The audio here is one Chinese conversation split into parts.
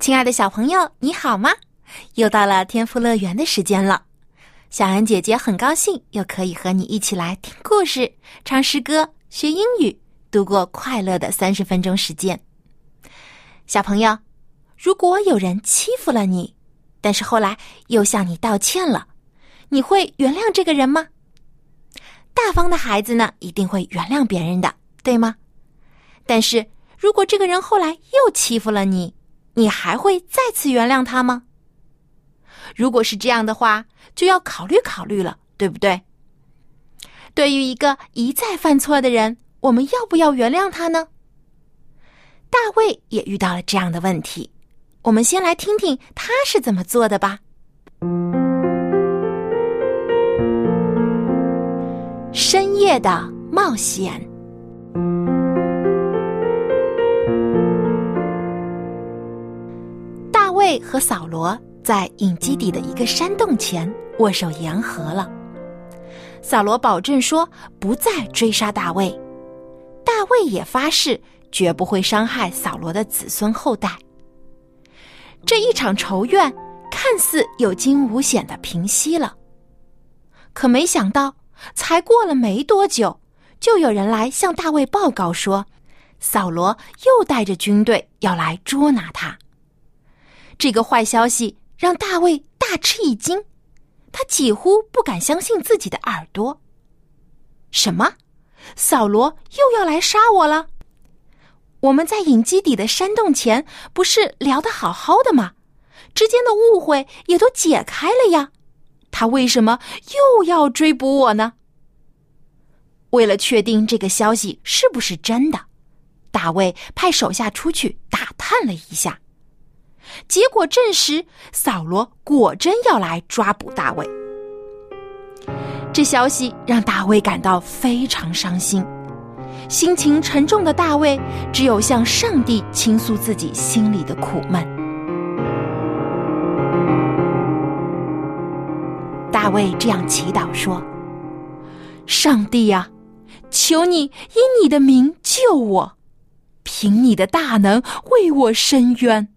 亲爱的小朋友，你好吗？又到了天赋乐园的时间了。小恩姐姐很高兴又可以和你一起来听故事、唱诗歌、学英语，度过快乐的三十分钟时间。小朋友，如果有人欺负了你，但是后来又向你道歉了，你会原谅这个人吗？大方的孩子呢，一定会原谅别人的，对吗？但是如果这个人后来又欺负了你，你还会再次原谅他吗？如果是这样的话，就要考虑考虑了，对不对？对于一个一再犯错的人，我们要不要原谅他呢？大卫也遇到了这样的问题，我们先来听听他是怎么做的吧。深夜的冒险。卫和扫罗在隐基底的一个山洞前握手言和了。扫罗保证说不再追杀大卫，大卫也发誓绝不会伤害扫罗的子孙后代。这一场仇怨看似有惊无险的平息了，可没想到。才过了没多久，就有人来向大卫报告说，扫罗又带着军队要来捉拿他。这个坏消息让大卫大吃一惊，他几乎不敢相信自己的耳朵。什么？扫罗又要来杀我了？我们在隐基底的山洞前不是聊得好好的吗？之间的误会也都解开了呀。他为什么又要追捕我呢？为了确定这个消息是不是真的，大卫派手下出去打探了一下，结果证实扫罗果真要来抓捕大卫。这消息让大卫感到非常伤心，心情沉重的大卫只有向上帝倾诉自己心里的苦闷。大卫这样祈祷说：“上帝呀，求你以你的名救我，凭你的大能为我伸冤。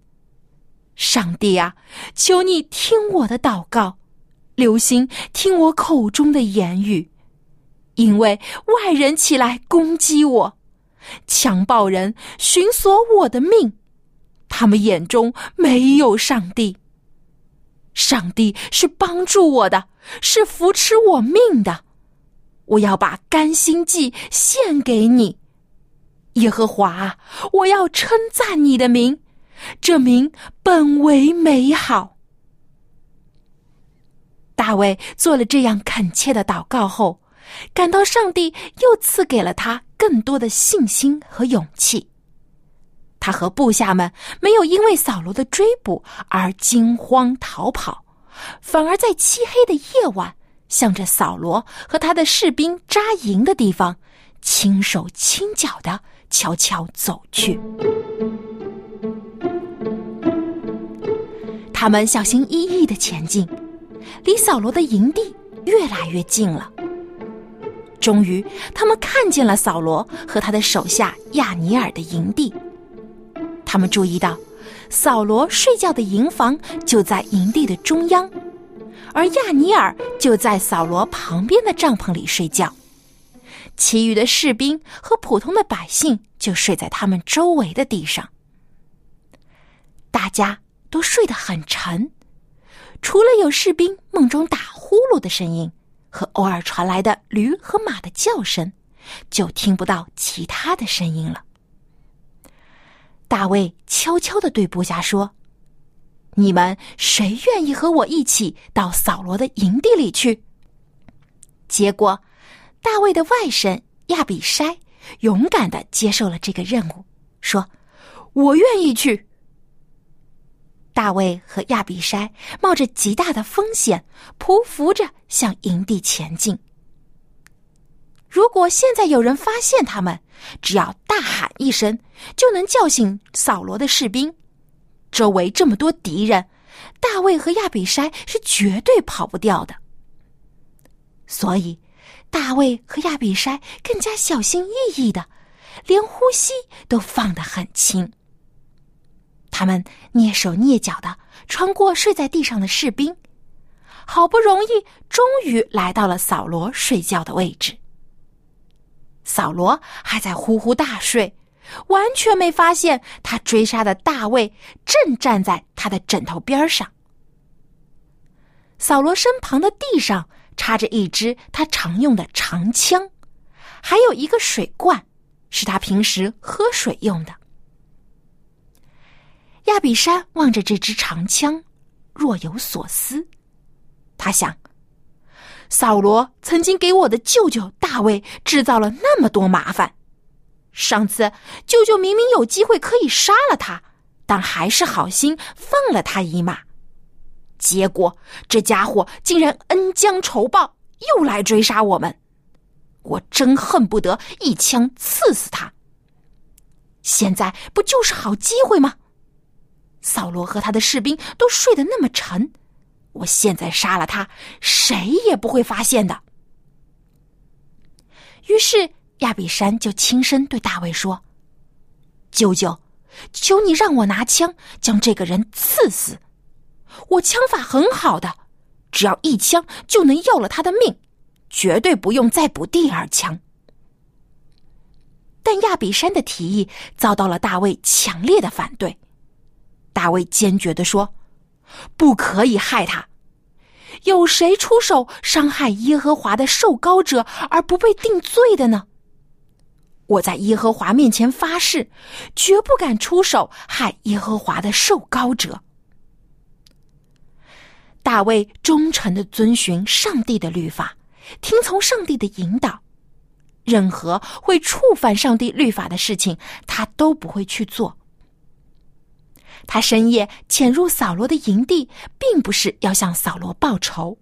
上帝啊，求你听我的祷告，留心听我口中的言语，因为外人起来攻击我，强暴人寻索我的命，他们眼中没有上帝。上帝是帮助我的。”是扶持我命的，我要把甘心祭献给你，耶和华，我要称赞你的名，这名本为美好。大卫做了这样恳切的祷告后，感到上帝又赐给了他更多的信心和勇气。他和部下们没有因为扫罗的追捕而惊慌逃跑。反而在漆黑的夜晚，向着扫罗和他的士兵扎营的地方，轻手轻脚的悄悄走去。他们小心翼翼的前进，离扫罗的营地越来越近了。终于，他们看见了扫罗和他的手下亚尼尔的营地。他们注意到。扫罗睡觉的营房就在营地的中央，而亚尼尔就在扫罗旁边的帐篷里睡觉，其余的士兵和普通的百姓就睡在他们周围的地上。大家都睡得很沉，除了有士兵梦中打呼噜的声音和偶尔传来的驴和马的叫声，就听不到其他的声音了。大卫悄悄的对部下说：“你们谁愿意和我一起到扫罗的营地里去？”结果，大卫的外甥亚比筛勇敢的接受了这个任务，说：“我愿意去。”大卫和亚比筛冒着极大的风险，匍匐着向营地前进。如果现在有人发现他们，只要大喊一声，就能叫醒扫罗的士兵。周围这么多敌人，大卫和亚比筛是绝对跑不掉的。所以，大卫和亚比筛更加小心翼翼的，连呼吸都放得很轻。他们蹑手蹑脚的穿过睡在地上的士兵，好不容易，终于来到了扫罗睡觉的位置。扫罗还在呼呼大睡，完全没发现他追杀的大卫正站在他的枕头边上。扫罗身旁的地上插着一支他常用的长枪，还有一个水罐，是他平时喝水用的。亚比山望着这支长枪，若有所思。他想。扫罗曾经给我的舅舅大卫制造了那么多麻烦，上次舅舅明明有机会可以杀了他，但还是好心放了他一马，结果这家伙竟然恩将仇报，又来追杀我们，我真恨不得一枪刺死他。现在不就是好机会吗？扫罗和他的士兵都睡得那么沉。我现在杀了他，谁也不会发现的。于是亚比山就轻声对大卫说：“舅舅，求你让我拿枪将这个人刺死。我枪法很好的，只要一枪就能要了他的命，绝对不用再补第二枪。”但亚比山的提议遭到了大卫强烈的反对。大卫坚决地说。不可以害他。有谁出手伤害耶和华的受膏者而不被定罪的呢？我在耶和华面前发誓，绝不敢出手害耶和华的受膏者。大卫忠诚的遵循上帝的律法，听从上帝的引导，任何会触犯上帝律法的事情，他都不会去做。他深夜潜入扫罗的营地，并不是要向扫罗报仇，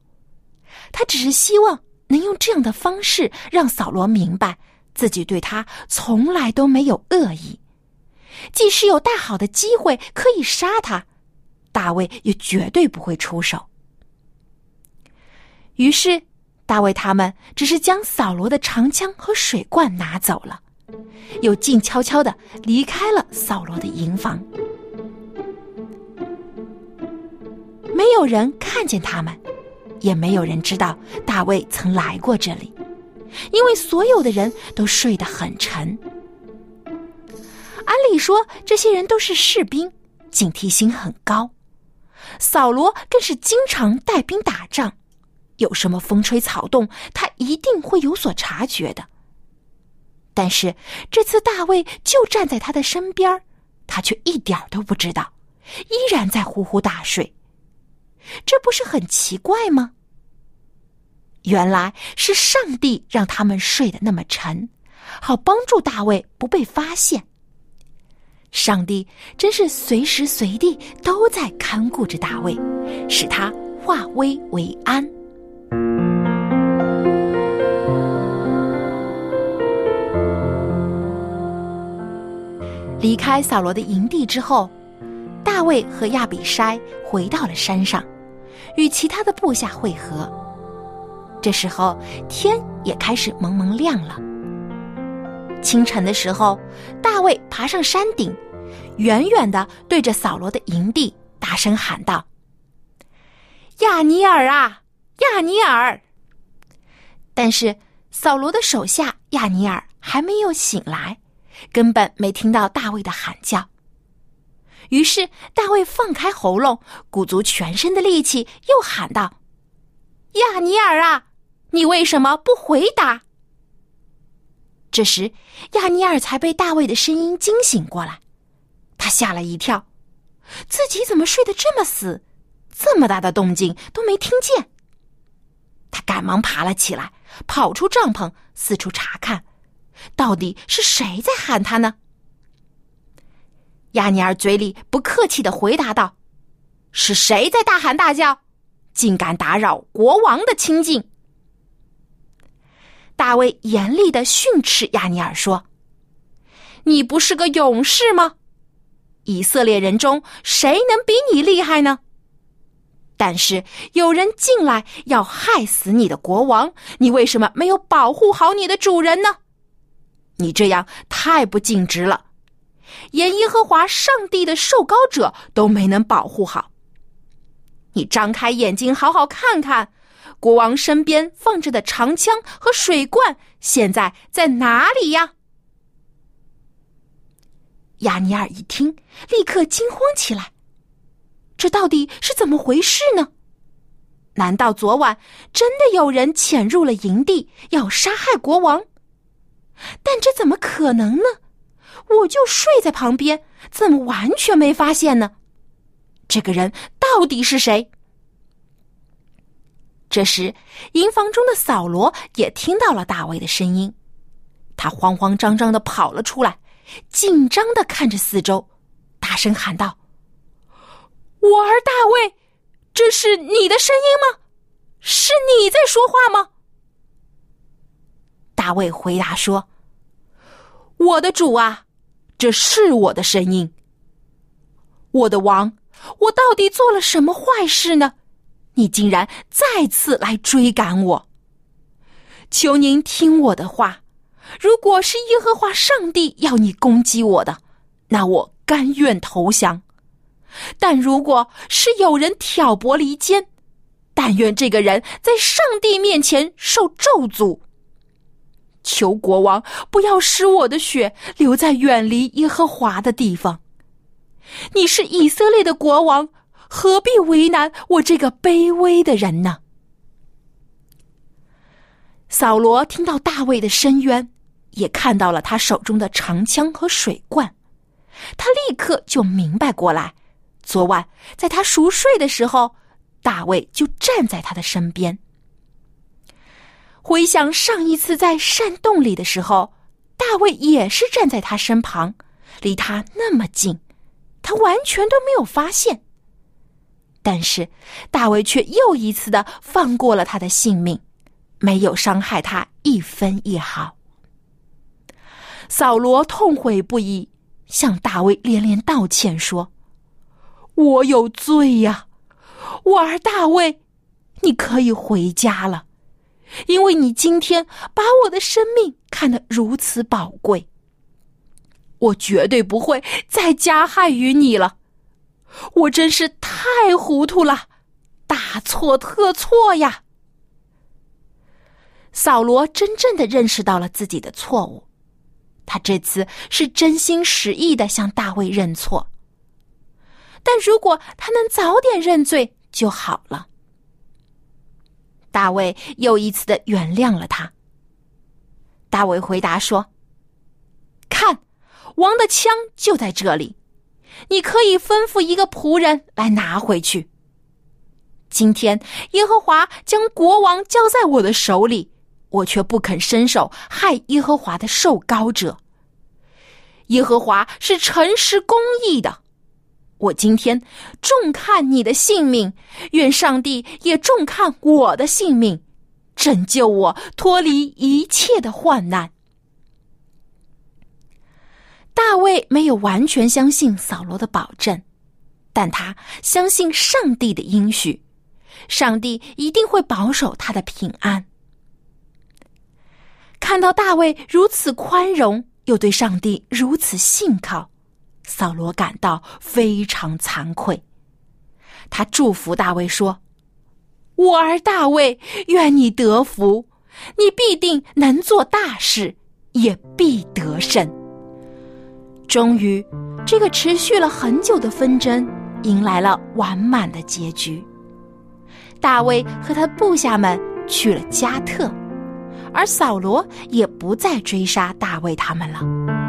他只是希望能用这样的方式让扫罗明白自己对他从来都没有恶意。即使有大好的机会可以杀他，大卫也绝对不会出手。于是，大卫他们只是将扫罗的长枪和水罐拿走了，又静悄悄的离开了扫罗的营房。没有人看见他们，也没有人知道大卫曾来过这里，因为所有的人都睡得很沉。按理说，这些人都是士兵，警惕心很高。扫罗更是经常带兵打仗，有什么风吹草动，他一定会有所察觉的。但是这次大卫就站在他的身边，他却一点都不知道，依然在呼呼大睡。这不是很奇怪吗？原来是上帝让他们睡得那么沉，好帮助大卫不被发现。上帝真是随时随地都在看顾着大卫，使他化危为安。离开扫罗的营地之后。大卫和亚比筛回到了山上，与其他的部下会合。这时候天也开始蒙蒙亮了。清晨的时候，大卫爬上山顶，远远的对着扫罗的营地大声喊道：“亚尼尔啊，亚尼尔！”但是扫罗的手下亚尼尔还没有醒来，根本没听到大卫的喊叫。于是大卫放开喉咙，鼓足全身的力气，又喊道：“亚尼尔啊，你为什么不回答？”这时，亚尼尔才被大卫的声音惊醒过来，他吓了一跳，自己怎么睡得这么死，这么大的动静都没听见。他赶忙爬了起来，跑出帐篷，四处查看，到底是谁在喊他呢？亚尼尔嘴里不客气的回答道：“是谁在大喊大叫？竟敢打扰国王的清静？”大卫严厉的训斥亚尼尔说：“你不是个勇士吗？以色列人中谁能比你厉害呢？但是有人进来要害死你的国王，你为什么没有保护好你的主人呢？你这样太不尽职了，连耶和华上帝的受膏者都没能保护好。你张开眼睛好好看看。”国王身边放着的长枪和水罐，现在在哪里呀？亚尼尔一听，立刻惊慌起来。这到底是怎么回事呢？难道昨晚真的有人潜入了营地，要杀害国王？但这怎么可能呢？我就睡在旁边，怎么完全没发现呢？这个人到底是谁？这时，营房中的扫罗也听到了大卫的声音，他慌慌张张的跑了出来，紧张的看着四周，大声喊道：“我儿大卫，这是你的声音吗？是你在说话吗？”大卫回答说：“我的主啊，这是我的声音。我的王，我到底做了什么坏事呢？”你竟然再次来追赶我！求您听我的话，如果是耶和华上帝要你攻击我的，那我甘愿投降；但如果是有人挑拨离间，但愿这个人在上帝面前受咒诅。求国王不要使我的血留在远离耶和华的地方。你是以色列的国王。何必为难我这个卑微的人呢？扫罗听到大卫的深渊，也看到了他手中的长枪和水罐，他立刻就明白过来：昨晚在他熟睡的时候，大卫就站在他的身边。回想上一次在山洞里的时候，大卫也是站在他身旁，离他那么近，他完全都没有发现。但是，大卫却又一次的放过了他的性命，没有伤害他一分一毫。扫罗痛悔不已，向大卫连连道歉说：“我有罪呀，我儿大卫，你可以回家了，因为你今天把我的生命看得如此宝贵，我绝对不会再加害于你了。”我真是太糊涂了，大错特错呀！扫罗真正的认识到了自己的错误，他这次是真心实意的向大卫认错。但如果他能早点认罪就好了。大卫又一次的原谅了他。大卫回答说：“看，王的枪就在这里。”你可以吩咐一个仆人来拿回去。今天耶和华将国王交在我的手里，我却不肯伸手害耶和华的受膏者。耶和华是诚实公义的，我今天重看你的性命，愿上帝也重看我的性命，拯救我脱离一切的患难。大卫没有完全相信扫罗的保证，但他相信上帝的应许，上帝一定会保守他的平安。看到大卫如此宽容，又对上帝如此信靠，扫罗感到非常惭愧。他祝福大卫说：“我儿大卫，愿你得福，你必定能做大事，也必得胜。”终于，这个持续了很久的纷争迎来了完满的结局。大卫和他的部下们去了加特，而扫罗也不再追杀大卫他们了。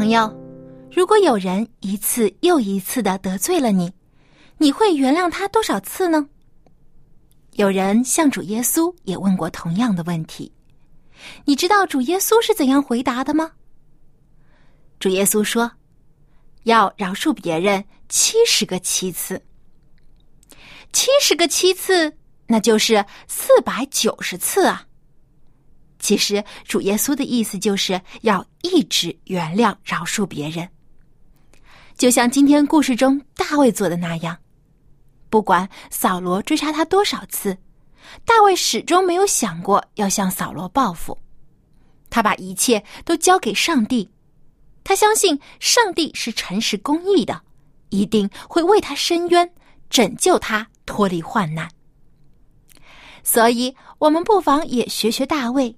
朋友，如果有人一次又一次的得罪了你，你会原谅他多少次呢？有人向主耶稣也问过同样的问题。你知道主耶稣是怎样回答的吗？主耶稣说：“要饶恕别人七十个七次，七十个七次，那就是四百九十次啊。”其实，主耶稣的意思就是要一直原谅、饶恕别人，就像今天故事中大卫做的那样。不管扫罗追杀他多少次，大卫始终没有想过要向扫罗报复。他把一切都交给上帝，他相信上帝是诚实公义的，一定会为他伸冤，拯救他脱离患难。所以，我们不妨也学学大卫。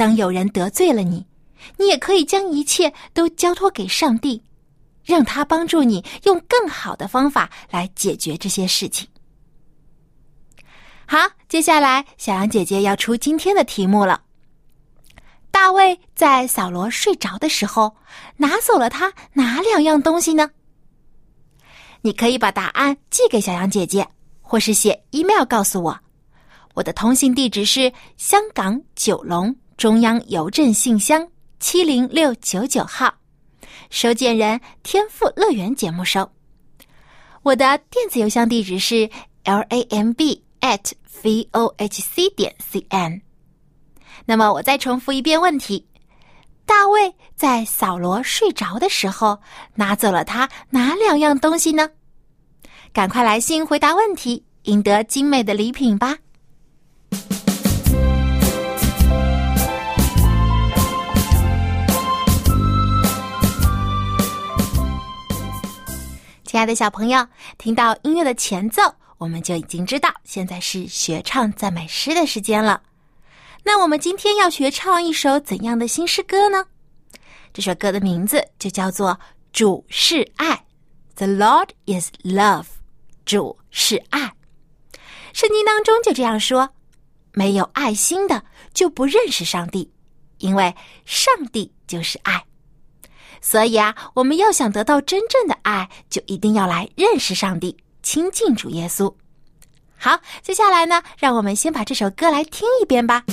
当有人得罪了你，你也可以将一切都交托给上帝，让他帮助你用更好的方法来解决这些事情。好，接下来小羊姐姐要出今天的题目了。大卫在扫罗睡着的时候拿走了他哪两样东西呢？你可以把答案寄给小羊姐姐，或是写 email 告诉我。我的通信地址是香港九龙。中央邮政信箱七零六九九号，收件人天赋乐园节目收。我的电子邮箱地址是 l a m b at v o h c 点 c n。那么我再重复一遍问题：大卫在扫罗睡着的时候拿走了他哪两样东西呢？赶快来信回答问题，赢得精美的礼品吧！亲爱的小朋友，听到音乐的前奏，我们就已经知道现在是学唱赞美诗的时间了。那我们今天要学唱一首怎样的新诗歌呢？这首歌的名字就叫做《主是爱》，The Lord is Love，主是爱。圣经当中就这样说：没有爱心的就不认识上帝，因为上帝就是爱。所以啊，我们要想得到真正的爱，就一定要来认识上帝，亲近主耶稣。好，接下来呢，让我们先把这首歌来听一遍吧。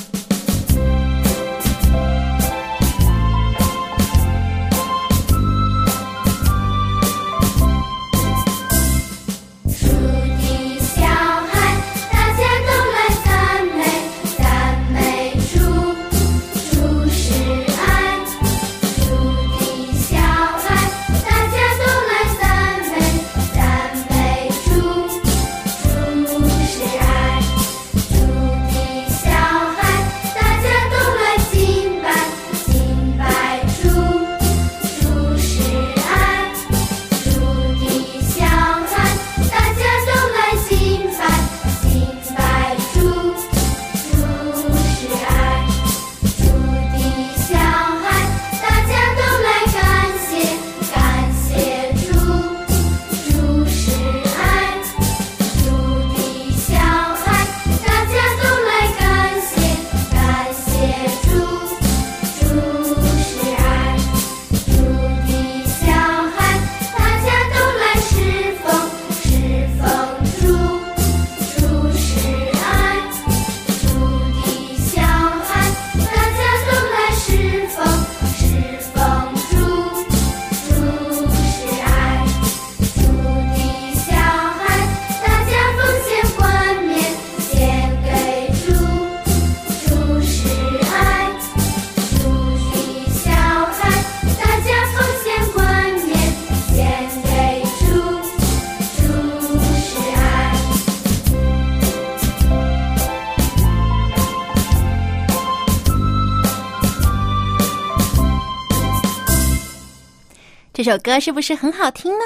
首歌是不是很好听呢？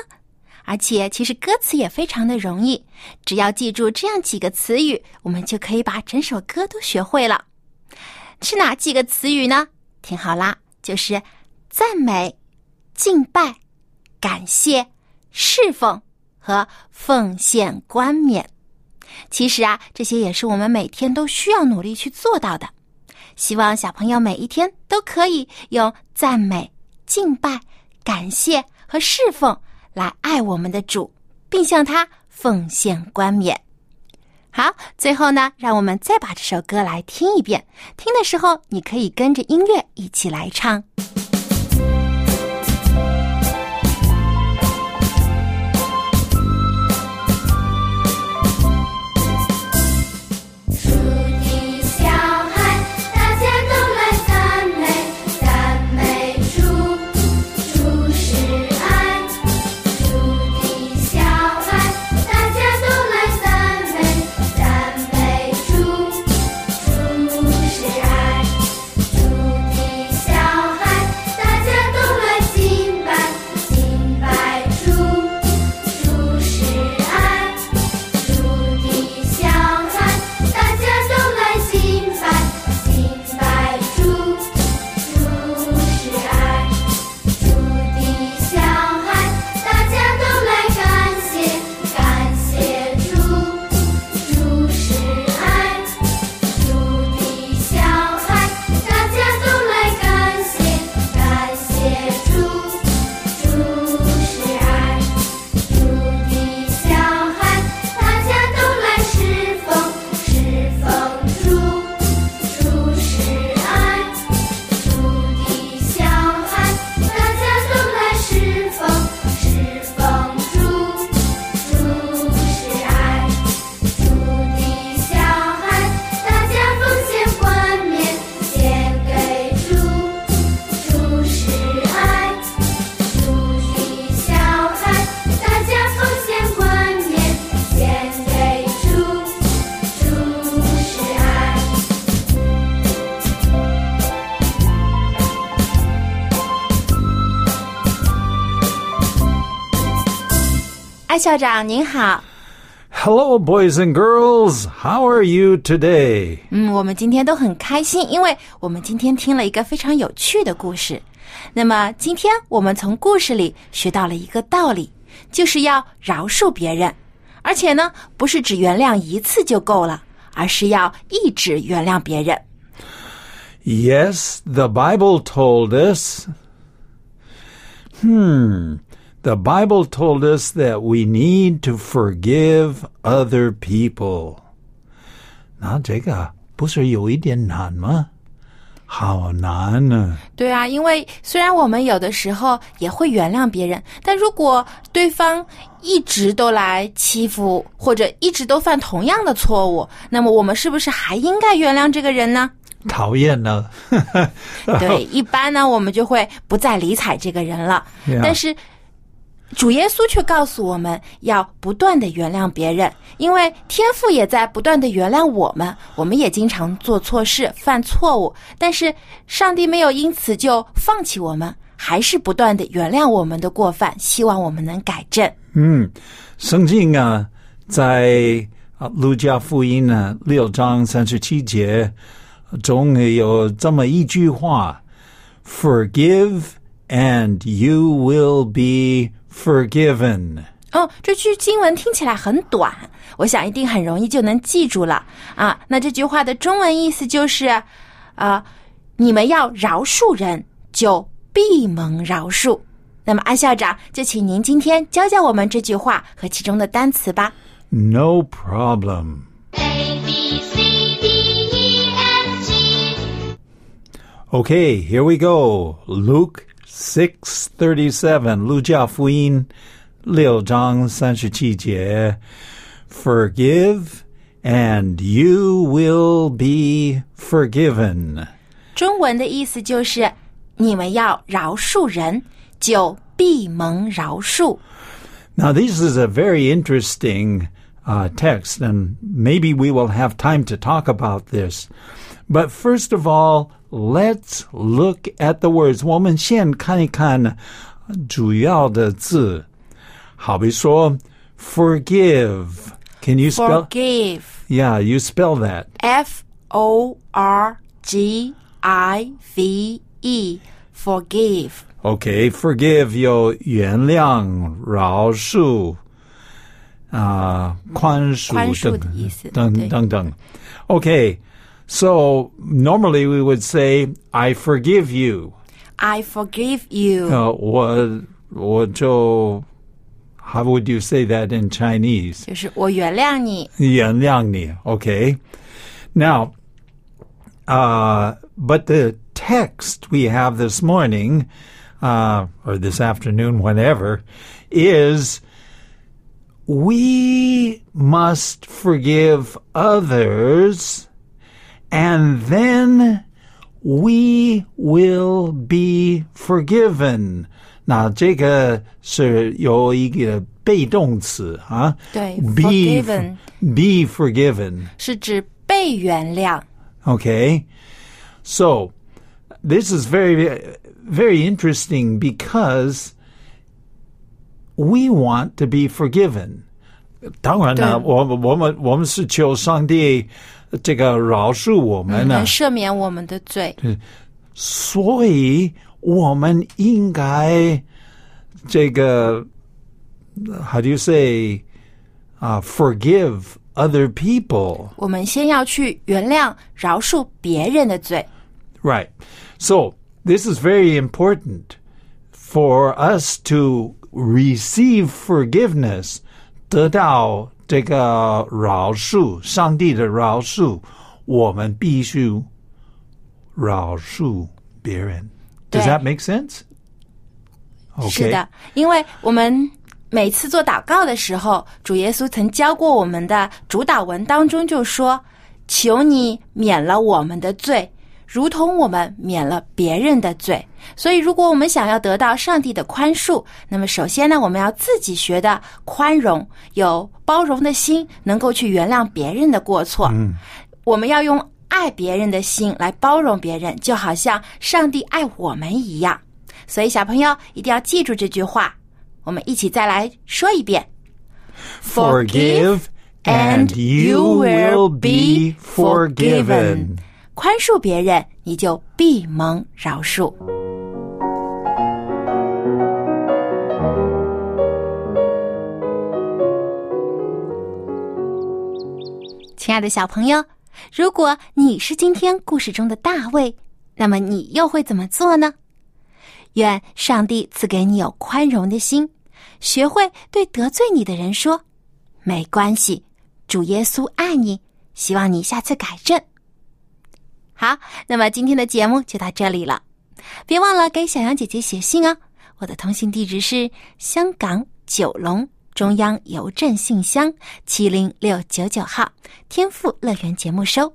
而且其实歌词也非常的容易，只要记住这样几个词语，我们就可以把整首歌都学会了。是哪几个词语呢？听好啦，就是赞美、敬拜、感谢、侍奉和奉献冠冕。其实啊，这些也是我们每天都需要努力去做到的。希望小朋友每一天都可以用赞美、敬拜。感谢和侍奉来爱我们的主，并向他奉献冠冕。好，最后呢，让我们再把这首歌来听一遍。听的时候，你可以跟着音乐一起来唱。艾校长您好。Hello, boys and girls. How are you today? 嗯，我们今天都很开心，因为我们今天听了一个非常有趣的故事。那么今天我们从故事里学到了一个道理，就是要饶恕别人，而且呢，不是只原谅一次就够了，而是要一直原谅别人。Yes, the Bible told us. Hmm. The Bible told us that we need to forgive other people. 那这个不是有一点难吗？好难呢。对啊，因为虽然我们有的时候也会原谅别人，但如果对方一直都来欺负，或者一直都犯同样的错误，那么我们是不是还应该原谅这个人呢？讨厌呢。对，一般呢，我们就会不再理睬这个人了。Yeah. 但是主耶稣却告诉我们要不断的原谅别人，因为天父也在不断的原谅我们。我们也经常做错事、犯错误，但是上帝没有因此就放弃我们，还是不断的原谅我们的过犯，希望我们能改正。嗯，圣经啊，在啊路加福音呢六章三十七节中有这么一句话：“Forgive and you will be forgiven。哦，这句经文听起来很短，我想一定很容易就能记住了啊。那这句话的中文意思就是，啊、你们要饶恕人，就必蒙饶恕。那么安校长，就请您今天教教我们这句话和其中的单词吧。No problem. A B C D E F G Okay, here we go. Luke six thirty seven. 路加福音六章三十七节。Forgive, and you will be forgiven. 中文的意思就是，你们要饶恕人，就必蒙饶恕。 Now, this is a very interesting uh, text, and maybe we will have time to talk about this. But first of all, let's look at the words. 我们先看一看主要的字。好比说 forgive. Can you spell? Forgive, Yeah, you spell that. F O R G I V E, forgive. Okay, forgive 有原谅、饶恕、啊、宽恕宽恕的等意思，等对。等等。Okay, so normally we would say, "I forgive you." I forgive you. 呃，我我就 How would you say that in Chinese? 就是我原谅你。原谅你, okay. Now, uh, but the text we have this morning, uh, or this afternoon, whenever, is we must forgive others and then we will be forgiven. 那这个是有一个被动词啊，对 be forgiven be forgiven. 是指被原谅。 Okay, so this is very very interesting because we want to be forgiven. 当然了，对。我我们我们是求上帝 这个饶恕我们呢能，赦免我们的罪。所以我们应该这个 how do you say uh, forgive other people? 我们先要去原谅、饶恕别人的罪。 Right. So this is very important for us to receive forgiveness. 得到 这个饶恕，上帝的饶恕，我们必须饶恕别人。Does 对。that make sense? 是.的，因为我们每次做祷告的时候，主耶稣曾教过我们的主导文当中就说：“求你免了我们的罪，如同我们免了别人的罪。”所以，如果我们想要得到上帝的宽恕，那么首先呢，我们要自己学的宽容，有包容的心，能够去原谅别人的过错。嗯我们要用爱别人的心来包容别人，就好像上帝爱我们一样。所以，小朋友一定要记住这句话。我们一起再来说一遍 Forgive and you will be forgiven. 宽恕别人，你就必蒙饶恕。亲爱的小朋友，如果你是今天故事中的大卫，那么你又会怎么做呢？愿上帝赐给你有宽容的心，学会对得罪你的人说：“没关系，主耶稣爱你。”希望你下次改正。好，那么今天的节目就到这里了，别忘了给小羊姐姐写信哦。我的通信地址是香港九龙中央邮政信箱七零六九九号，天赋乐园节目收。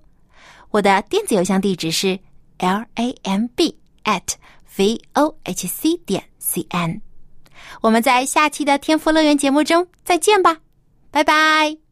我的电子邮箱地址是 l a m b at v o h c 点 c n。我们在下期的天赋乐园节目中再见吧，拜拜。